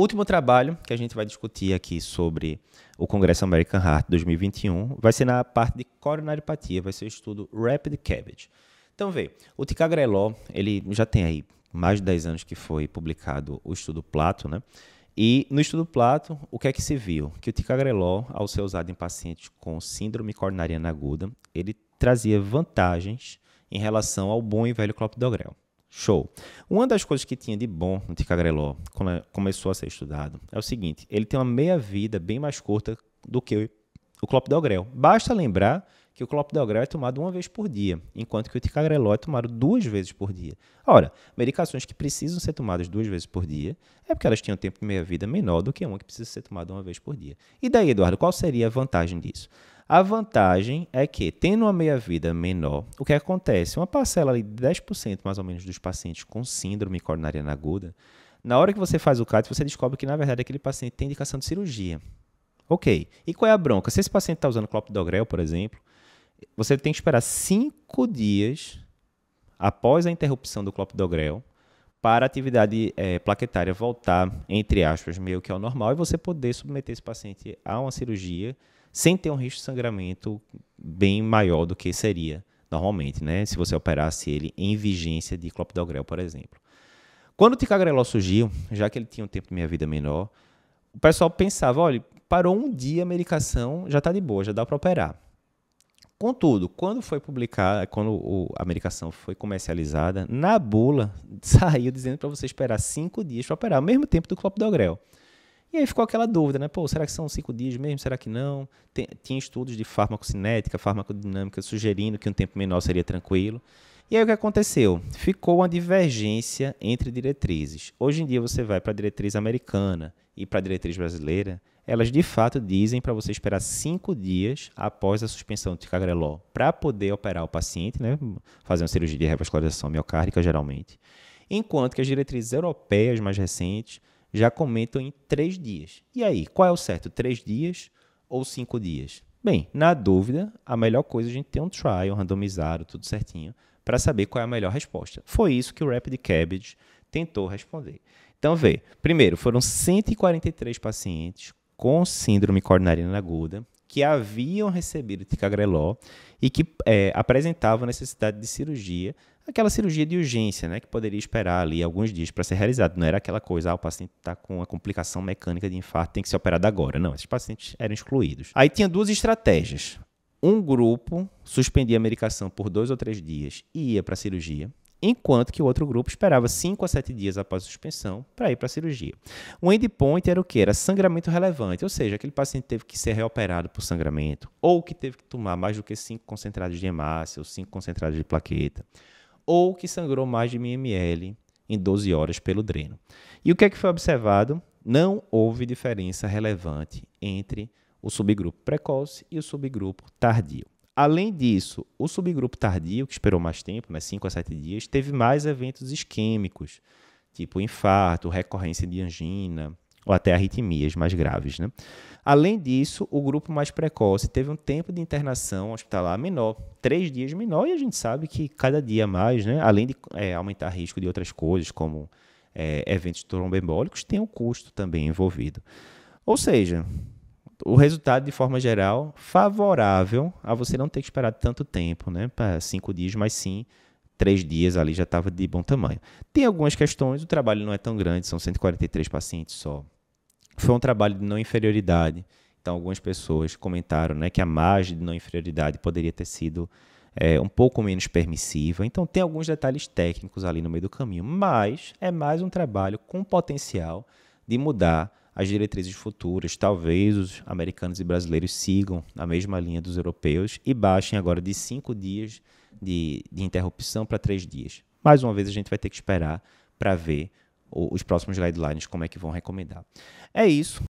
último trabalho que a gente vai discutir aqui sobre o Congresso American Heart 2021 vai ser na parte de coronariopatia, vai ser o estudo Rapid Cabbage. Então, vê, o ticagrelol, ele já tem aí mais de 10 anos que foi publicado o estudo Plato, né? E no estudo Plato, o que é que se viu? Que o ticagrelol, ao ser usado em pacientes com síndrome coronariana aguda, ele trazia vantagens em relação ao bom e velho clopidogrel. Show. Uma das coisas que tinha de bom no ticagrelol, quando começou a ser estudado, é o seguinte: ele tem uma meia-vida bem mais curta do que o clopidogrel. Basta lembrar que o clopidogrel é tomado uma vez por dia, enquanto que o ticagrelol é tomado duas vezes por dia. Ora, medicações que precisam ser tomadas duas vezes por dia é porque elas tinham tempo de meia-vida menor do que uma que precisa ser tomada uma vez por dia. E daí, Eduardo, qual seria a vantagem disso? A vantagem é que, tendo uma meia-vida menor, o que acontece? Uma parcela de 10% mais ou menos dos pacientes com síndrome coronariana aguda, na hora que você faz o CAT, você descobre que, na verdade, aquele paciente tem indicação de cirurgia. Ok. E qual é a bronca? Se esse paciente está usando clopidogrel, por exemplo, você tem que esperar cinco dias após a interrupção do clopidogrel para a atividade é, plaquetária voltar, entre aspas, meio que ao normal e você poder submeter esse paciente a uma cirurgia sem ter um risco de sangramento bem maior do que seria normalmente, né? Se você operasse ele em vigência de clopidogrel, por exemplo. Quando o ticagrelol surgiu, já que ele tinha um tempo de minha vida menor, o pessoal pensava, olha, parou um dia a medicação, já está de boa, já dá para operar. Contudo, quando foi publicada, quando a medicação foi comercializada, na bula saiu dizendo para você esperar cinco dias para operar, ao mesmo tempo do clopidogrel. E aí ficou aquela dúvida, né? Pô, será que são cinco dias mesmo? Será que não? Tem, tinha estudos de farmacocinética, farmacodinâmica sugerindo que um tempo menor seria tranquilo. E aí o que aconteceu? Ficou uma divergência entre diretrizes. Hoje em dia você vai para a diretriz americana e para a diretriz brasileira, elas de fato dizem para você esperar cinco dias após a suspensão do ticagrelol para poder operar o paciente, né, fazer uma cirurgia de revascularização miocárdica geralmente, enquanto que as diretrizes europeias mais recentes já comentam em três dias. E aí, qual é o certo? Três dias ou cinco dias? Bem, na dúvida, a melhor coisa é a gente ter um trial randomizado, tudo certinho, para saber qual é a melhor resposta. Foi isso que o Rapid Cabbage tentou responder. Então, vê, primeiro, foram 143 pacientes com síndrome coronariana aguda que haviam recebido ticagrelol e que é, apresentavam necessidade de cirurgia, aquela cirurgia de urgência, né, que poderia esperar ali alguns dias para ser realizada. Não era aquela coisa, ah, o paciente está com uma complicação mecânica de infarto, tem que ser operado agora. Não, esses pacientes eram excluídos. Aí tinha duas estratégias. Um grupo suspendia a medicação por dois ou três dias e ia para a cirurgia, enquanto que o outro grupo esperava 5 a 7 dias após a suspensão para ir para a cirurgia. O endpoint era o que? Era sangramento relevante, ou seja, aquele paciente teve que ser reoperado por sangramento, ou que teve que tomar mais do que 5 concentrados de hemácia ou 5 concentrados de plaqueta, ou que sangrou mais de 1000 ml em 12 horas pelo dreno. E o que é que foi observado? Não houve diferença relevante entre o subgrupo precoce e o subgrupo tardio. Além disso, o subgrupo tardio, que esperou mais tempo, né, 5 a 7 dias, teve mais eventos isquêmicos, tipo infarto, recorrência de angina ou até arritmias mais graves. Né? Além disso, o grupo mais precoce teve um tempo de internação hospitalar menor, três dias menor, e a gente sabe que cada dia mais, né, além de é, aumentar risco de outras coisas, como é, eventos tromboembólicos, tem um custo também envolvido. Ou seja, o resultado, de forma geral, favorável a você não ter que esperar tanto tempo, né? Para cinco dias, mas sim três dias ali já estava de bom tamanho. Tem algumas questões, o trabalho não é tão grande, são 143 pacientes só. Foi um trabalho de não inferioridade. Então, algumas pessoas comentaram né, que a margem de não inferioridade poderia ter sido é, um pouco menos permissiva. Então, tem alguns detalhes técnicos ali no meio do caminho, mas é mais um trabalho com potencial de mudar as diretrizes futuras. Talvez os americanos e brasileiros sigam a mesma linha dos europeus e baixem agora de cinco dias de, de interrupção para três dias. Mais uma vez, a gente vai ter que esperar para ver os próximos guidelines, como é que vão recomendar. É isso.